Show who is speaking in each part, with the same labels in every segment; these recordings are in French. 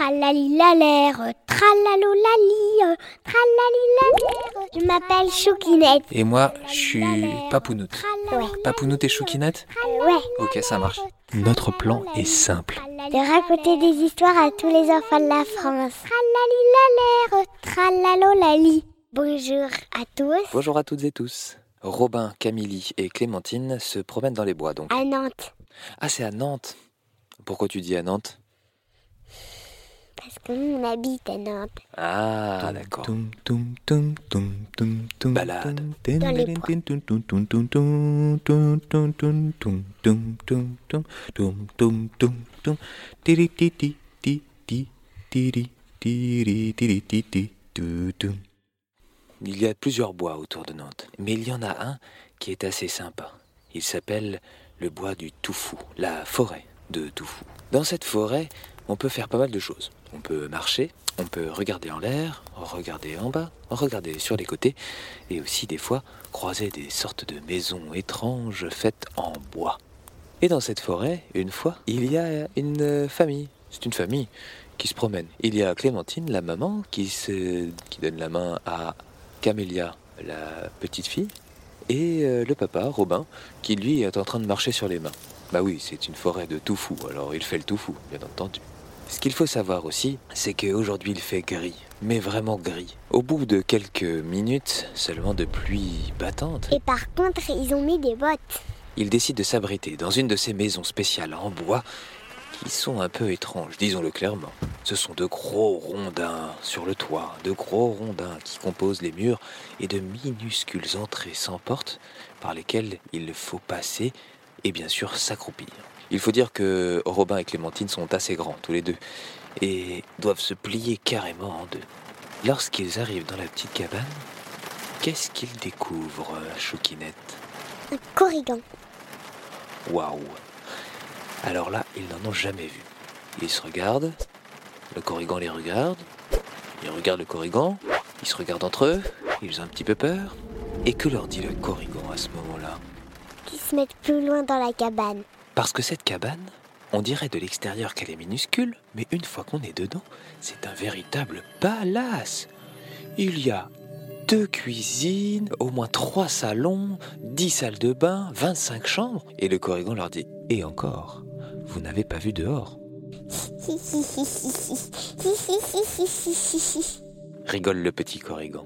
Speaker 1: Tralalilalère, tralalolali, tralalilalère. Je m'appelle Choukinette.
Speaker 2: Et moi, je suis Papounoute.
Speaker 1: Ouais.
Speaker 2: Papounoute et Choukinette
Speaker 1: Ouais.
Speaker 2: Ok, ça marche. Notre plan est simple.
Speaker 1: De raconter des histoires à tous les enfants de la France. Tralalilalère, tralalolali. Bonjour à tous.
Speaker 2: Bonjour à toutes et tous. Robin, Camille et Clémentine se promènent dans les bois donc.
Speaker 1: À Nantes.
Speaker 2: Ah, c'est à Nantes. Pourquoi tu dis à Nantes?
Speaker 1: Parce que nous, on habite à Nantes.
Speaker 2: Ah, d'accord.
Speaker 3: Balade.
Speaker 1: Dans les bois.
Speaker 2: Il y a plusieurs bois autour de Nantes, mais il y en a un qui est assez sympa. Il s'appelle le bois du Toufou, la forêt de Toufou. Dans cette forêt, on peut faire pas mal de choses. On peut marcher, on peut regarder en l'air, regarder en bas, regarder sur les côtés, et aussi des fois croiser des sortes de maisons étranges faites en bois. Et dans cette forêt, une fois, il y a une famille. C'est une famille qui se promène. Il y a Clémentine, la maman, qui, se, qui donne la main à Camélia, la petite fille, et euh, le papa, Robin, qui lui est en train de marcher sur les mains. Bah oui, c'est une forêt de tout alors il fait le tout fou, bien entendu. Ce qu'il faut savoir aussi, c'est qu'aujourd'hui il fait gris, mais vraiment gris. Au bout de quelques minutes seulement de pluie battante,
Speaker 1: Et par contre, ils ont mis des bottes.
Speaker 2: il décide de s'abriter dans une de ces maisons spéciales en bois qui sont un peu étranges, disons-le clairement. Ce sont de gros rondins sur le toit, de gros rondins qui composent les murs et de minuscules entrées sans porte par lesquelles il faut passer et bien sûr s'accroupir. Il faut dire que Robin et Clémentine sont assez grands tous les deux et doivent se plier carrément en deux. Lorsqu'ils arrivent dans la petite cabane, qu'est-ce qu'ils découvrent, Choukinette
Speaker 1: Un corrigan.
Speaker 2: Waouh Alors là, ils n'en ont jamais vu. Ils se regardent, le corrigan les regarde, ils regardent le corrigan, ils se regardent entre eux, ils ont un petit peu peur. Et que leur dit le corrigan à ce moment-là?
Speaker 1: Qui se mettent plus loin dans la cabane.
Speaker 2: Parce que cette cabane, on dirait de l'extérieur qu'elle est minuscule, mais une fois qu'on est dedans, c'est un véritable palace. Il y a deux cuisines, au moins trois salons, dix salles de bain, 25 chambres. Et le corrigan leur dit Et encore, vous n'avez pas vu dehors rigole le petit corrigan.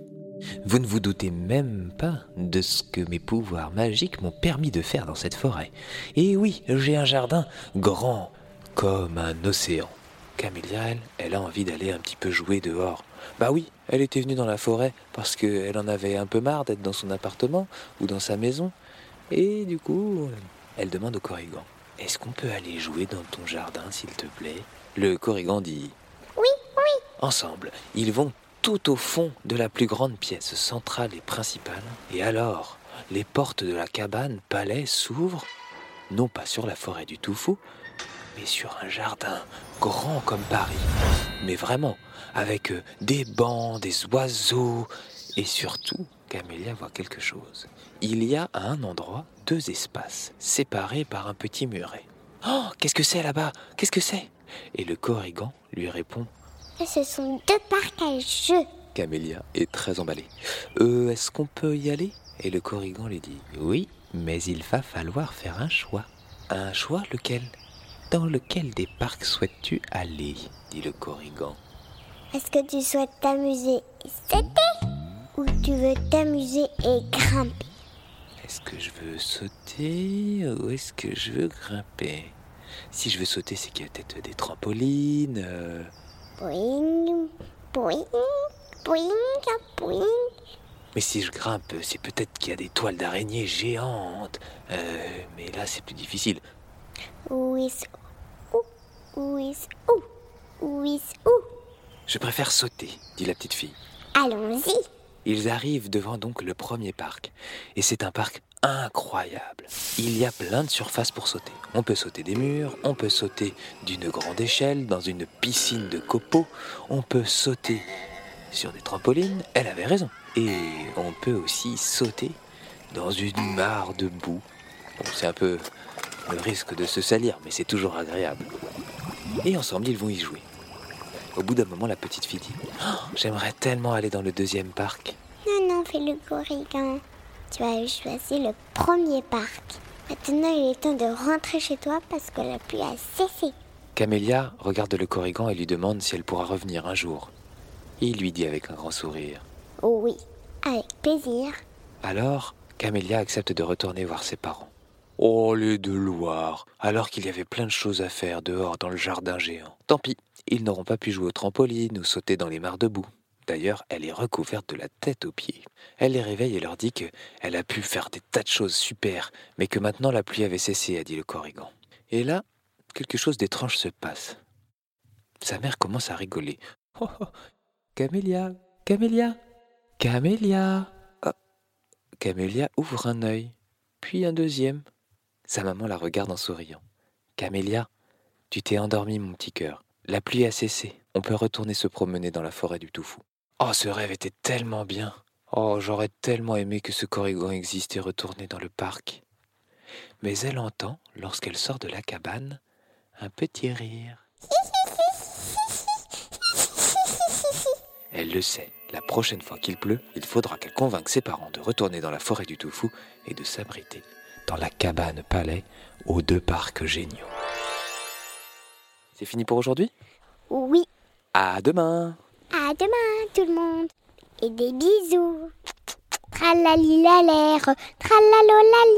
Speaker 2: Vous ne vous doutez même pas de ce que mes pouvoirs magiques m'ont permis de faire dans cette forêt. Et oui, j'ai un jardin grand comme un océan. Camélia, elle, elle a envie d'aller un petit peu jouer dehors. Bah oui, elle était venue dans la forêt parce qu'elle en avait un peu marre d'être dans son appartement ou dans sa maison. Et du coup, elle demande au corrigan Est-ce qu'on peut aller jouer dans ton jardin, s'il te plaît? Le corrigan dit
Speaker 1: Oui, oui.
Speaker 2: Ensemble, ils vont tout au fond de la plus grande pièce centrale et principale. Et alors, les portes de la cabane palais s'ouvrent, non pas sur la forêt du Toufou, mais sur un jardin grand comme Paris. Mais vraiment, avec euh, des bancs, des oiseaux, et surtout, Camélia voit quelque chose. Il y a à un endroit deux espaces, séparés par un petit muret. Oh, qu'est-ce que c'est là-bas? Qu'est-ce que c'est? Et le corrigan lui répond
Speaker 1: Ce sont deux parcs à jeux.
Speaker 2: Camélia est très emballée. Euh, est-ce qu'on peut y aller? Et le corrigan lui dit Oui, mais il va falloir faire un choix. Un choix lequel? Dans lequel des parcs souhaites-tu aller? dit le corrigan.
Speaker 1: Est-ce que tu souhaites t'amuser et sauter? Ou tu veux t'amuser et grimper?
Speaker 2: Est-ce que je veux sauter ou est-ce que je veux grimper? Si je veux sauter, c'est qu'il y a peut-être des trampolines. euh,
Speaker 1: Boing, boing, boing, boing.
Speaker 2: Mais si je grimpe, c'est peut-être qu'il y a des toiles d'araignée géantes. Euh, mais là, c'est plus difficile.
Speaker 1: Où est-ce où? Où est-ce où? Où est-ce où?
Speaker 2: Je préfère sauter, dit la petite fille.
Speaker 1: Allons-y.
Speaker 2: Ils arrivent devant donc le premier parc. Et c'est un parc incroyable. Il y a plein de surfaces pour sauter. On peut sauter des murs, on peut sauter d'une grande échelle dans une piscine de copeaux, on peut sauter sur des trampolines, elle avait raison. Et on peut aussi sauter dans une mare de boue. C'est un peu le risque de se salir, mais c'est toujours agréable. Et ensemble, ils vont y jouer. Au bout d'un moment, la petite fille dit Oh, J'aimerais tellement aller dans le deuxième parc.
Speaker 1: Non, non, fais le corrigan. Tu as choisi le premier parc. Maintenant, il est temps de rentrer chez toi parce que la pluie a cessé.
Speaker 2: Camélia regarde le corrigan et lui demande si elle pourra revenir un jour. Il lui dit avec un grand sourire.
Speaker 1: Oh oui, avec plaisir.
Speaker 2: Alors, Camélia accepte de retourner voir ses parents. Oh, les deux Loire Alors qu'il y avait plein de choses à faire dehors dans le jardin géant. Tant pis, ils n'auront pas pu jouer au trampoline ou sauter dans les mares de boue. D'ailleurs, elle est recouverte de la tête aux pieds. Elle les réveille et leur dit que elle a pu faire des tas de choses super, mais que maintenant la pluie avait cessé, a dit le corrigan. Et là, quelque chose d'étrange se passe. Sa mère commence à rigoler. Oh, oh, Camélia, Camélia, Camélia. Ah, Camélia ouvre un œil, puis un deuxième. Sa maman la regarde en souriant. Camélia, tu t'es endormi, mon petit cœur. La pluie a cessé. On peut retourner se promener dans la forêt du Toufou. Oh, ce rêve était tellement bien. Oh, j'aurais tellement aimé que ce corrigan existe et retourner dans le parc. Mais elle entend, lorsqu'elle sort de la cabane, un petit rire. Elle le sait, la prochaine fois qu'il pleut, il faudra qu'elle convainque ses parents de retourner dans la forêt du Toufou et de s'abriter dans la cabane palais aux deux parcs géniaux. C'est fini pour aujourd'hui?
Speaker 1: Oui,
Speaker 2: À demain
Speaker 1: à demain tout le monde. Et des bisous. Tralali la l'air, tralalo lali.